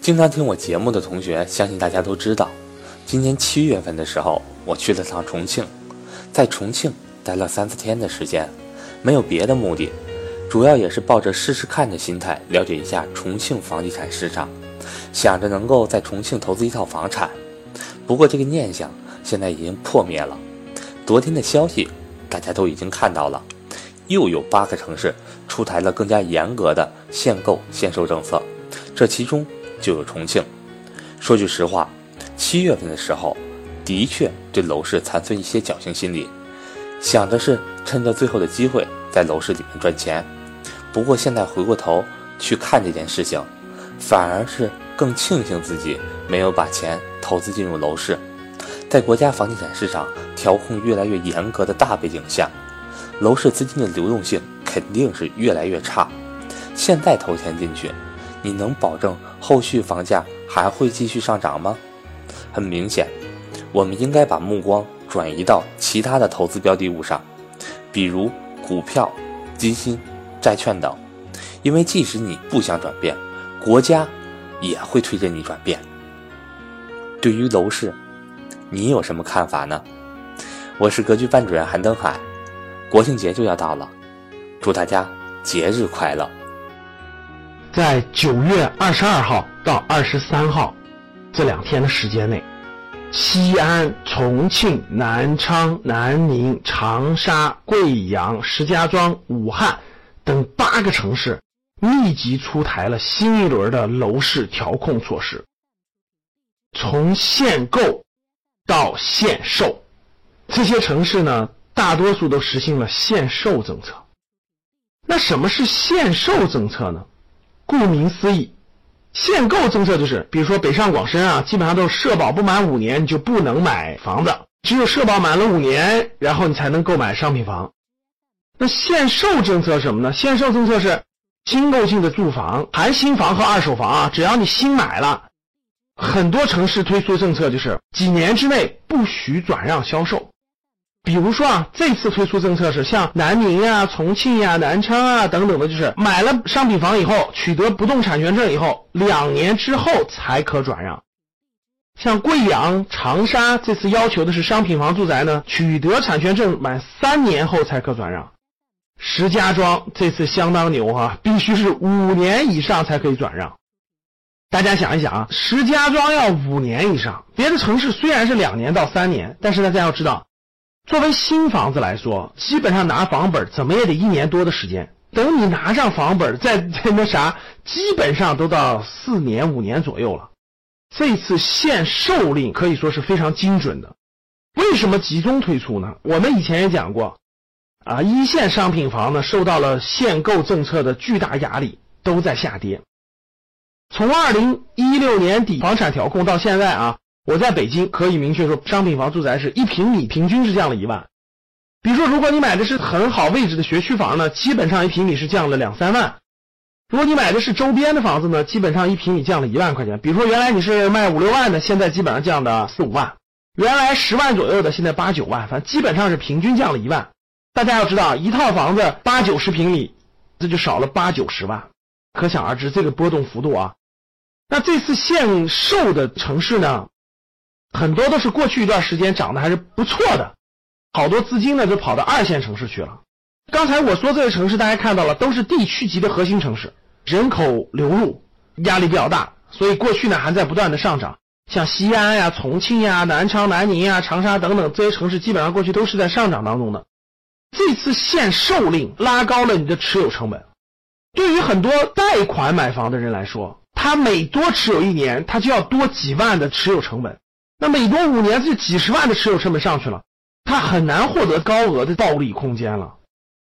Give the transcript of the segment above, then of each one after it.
经常听我节目的同学，相信大家都知道，今年七月份的时候，我去了趟重庆，在重庆待了三四天的时间，没有别的目的，主要也是抱着试试看的心态，了解一下重庆房地产市场，想着能够在重庆投资一套房产。不过这个念想现在已经破灭了。昨天的消息，大家都已经看到了，又有八个城市出台了更加严格的限购限售政策，这其中。就有重庆。说句实话，七月份的时候，的确对楼市残存一些侥幸心理，想的是趁着最后的机会在楼市里面赚钱。不过现在回过头去看这件事情，反而是更庆幸自己没有把钱投资进入楼市。在国家房地产市场调控越来越严格的大背景下，楼市资金的流动性肯定是越来越差。现在投钱进去。你能保证后续房价还会继续上涨吗？很明显，我们应该把目光转移到其他的投资标的物上，比如股票、基金、债券等。因为即使你不想转变，国家也会推着你转变。对于楼市，你有什么看法呢？我是格局班主任韩登海，国庆节就要到了，祝大家节日快乐！在九月二十二号到二十三号这两天的时间内，西安、重庆、南昌、南宁、长沙、贵阳、石家庄、武汉等八个城市密集出台了新一轮的楼市调控措施，从限购到限售，这些城市呢，大多数都实行了限售政策。那什么是限售政策呢？顾名思义，限购政策就是，比如说北上广深啊，基本上都是社保不满五年你就不能买房子，只有社保满了五年，然后你才能购买商品房。那限售政策什么呢？限售政策是新购进的住房，含新房和二手房啊，只要你新买了，很多城市推出政策就是几年之内不许转让销售。比如说啊，这次推出政策是像南宁呀、重庆呀、南昌啊等等的，就是买了商品房以后，取得不动产权证以后，两年之后才可转让。像贵阳、长沙这次要求的是商品房住宅呢，取得产权证满三年后才可转让。石家庄这次相当牛哈，必须是五年以上才可以转让。大家想一想啊，石家庄要五年以上，别的城市虽然是两年到三年，但是大家要知道。作为新房子来说，基本上拿房本怎么也得一年多的时间。等你拿上房本，再那啥，基本上都到四年五年左右了。这次限售令可以说是非常精准的。为什么集中推出呢？我们以前也讲过，啊，一线商品房呢受到了限购政策的巨大压力，都在下跌。从二零一六年底房产调控到现在啊。我在北京可以明确说，商品房住宅是一平米平均是降了一万。比如说，如果你买的是很好位置的学区房呢，基本上一平米是降了两三万。如果你买的是周边的房子呢，基本上一平米降了一万块钱。比如说，原来你是卖五六万的，现在基本上降的四五万；原来十万左右的，现在八九万，反正基本上是平均降了一万。大家要知道，一套房子八九十平米，这就少了八九十万，可想而知这个波动幅度啊。那这次限售的城市呢？很多都是过去一段时间涨得还是不错的，好多资金呢就跑到二线城市去了。刚才我说这些城市，大家看到了，都是地区级的核心城市，人口流入压力比较大，所以过去呢还在不断的上涨。像西安呀、重庆呀、南昌、南宁呀、长沙等等这些城市，基本上过去都是在上涨当中的。这次限售令拉高了你的持有成本，对于很多贷款买房的人来说，他每多持有一年，他就要多几万的持有成本。那每多五年，这几十万的持有成本上去了，他很难获得高额的暴利空间了。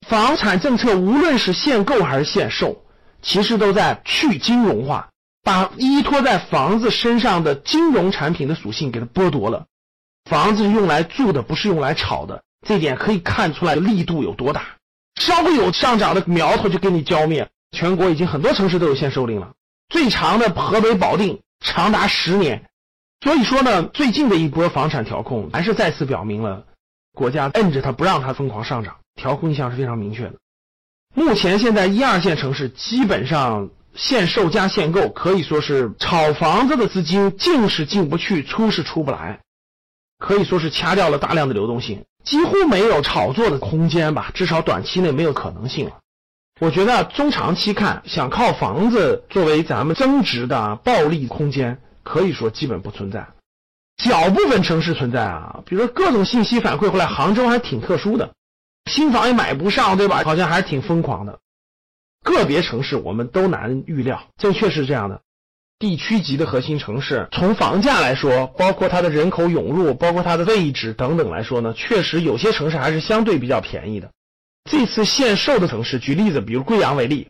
房产政策无论是限购还是限售，其实都在去金融化，把依托在房子身上的金融产品的属性给它剥夺了。房子用来住的，不是用来炒的，这点可以看出来力度有多大。稍微有上涨的苗头就给你浇灭。全国已经很多城市都有限售令了，最长的河北保定长达十年。所以说呢，最近的一波房产调控还是再次表明了，国家摁着它不让它疯狂上涨，调控意向是非常明确的。目前现在一二线城市基本上限售加限购，可以说是炒房子的资金进是进不去，出是出不来，可以说是掐掉了大量的流动性，几乎没有炒作的空间吧，至少短期内没有可能性了。我觉得中长期看，想靠房子作为咱们增值的暴利空间，可以说基本不存在。小部分城市存在啊，比如说各种信息反馈回来，杭州还挺特殊的，新房也买不上，对吧？好像还是挺疯狂的。个别城市我们都难预料，这确实是这样的。地区级的核心城市，从房价来说，包括它的人口涌入，包括它的位置等等来说呢，确实有些城市还是相对比较便宜的。这次限售的城市，举例子，比如贵阳为例，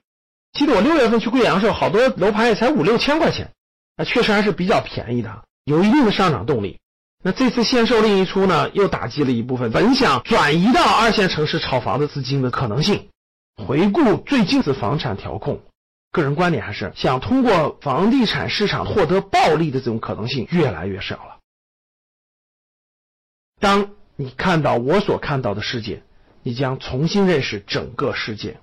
记得我六月份去贵阳的时候，好多楼盘也才五六千块钱，那确实还是比较便宜的，有一定的上涨动力。那这次限售令一出呢，又打击了一部分本想转移到二线城市炒房的资金的可能性。回顾最近的房产调控，个人观点还是想通过房地产市场获得暴利的这种可能性越来越少了。当你看到我所看到的世界，你将重新认识整个世界。